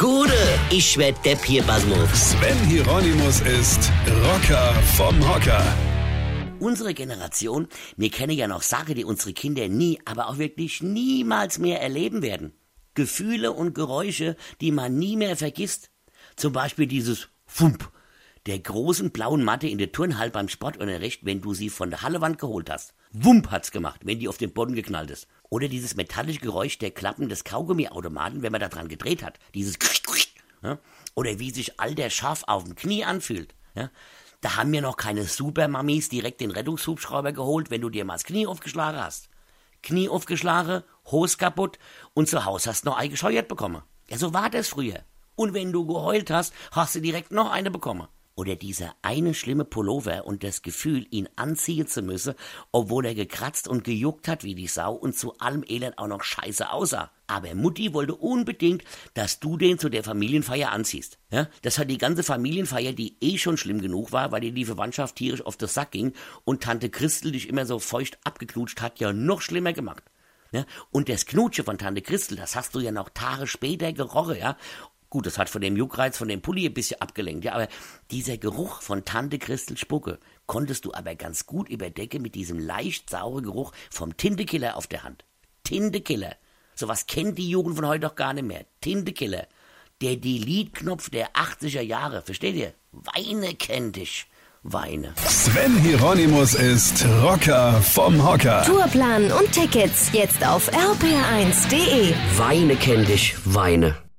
Gude, ich werd Depp hier, Basmus. Sven Hieronymus ist Rocker vom Hocker. Unsere Generation, wir kennen ja noch Sachen, die unsere Kinder nie, aber auch wirklich niemals mehr erleben werden. Gefühle und Geräusche, die man nie mehr vergisst. Zum Beispiel dieses Fump der großen blauen Matte in der Turnhalle beim Sportunterricht, wenn du sie von der Hallewand geholt hast. Wump hat's gemacht, wenn die auf den Boden geknallt ist. Oder dieses metallische Geräusch der Klappen des Kaugummiautomaten, wenn man da dran gedreht hat. Dieses ja? Oder wie sich all der Schaf auf dem Knie anfühlt. Da haben mir noch keine Supermammis direkt den Rettungshubschrauber geholt, wenn du dir mal das Knie aufgeschlagen hast. Knie aufgeschlagen, Hose kaputt und zu Hause hast noch ein gescheuert bekommen. Ja, so war das früher. Und wenn du geheult hast, hast du direkt noch eine bekommen. Oder dieser eine schlimme Pullover und das Gefühl, ihn anziehen zu müssen, obwohl er gekratzt und gejuckt hat wie die Sau und zu allem Elend auch noch scheiße aussah. Aber Mutti wollte unbedingt, dass du den zu der Familienfeier anziehst. Ja, das hat die ganze Familienfeier, die eh schon schlimm genug war, weil dir die Verwandtschaft tierisch auf den Sack ging und Tante Christel dich immer so feucht abgeknutscht hat, ja noch schlimmer gemacht. Ja, und das Knutsche von Tante Christel, das hast du ja noch Tage später gerochen, ja. Gut, das hat von dem Juckreiz, von dem Pulli ein bisschen abgelenkt, ja, aber dieser Geruch von Tante Christel Spucke konntest du aber ganz gut überdecken mit diesem leicht sauren Geruch vom Tintekiller auf der Hand. Tintekiller. Sowas kennt die Jugend von heute doch gar nicht mehr. Tintekiller. Der Delete-Knopf der 80er Jahre, versteht ihr? Weine kennt dich. Weine. Sven Hieronymus ist Rocker vom Hocker. Tourplan und Tickets jetzt auf rpr1.de. Weine kennt dich. Weine.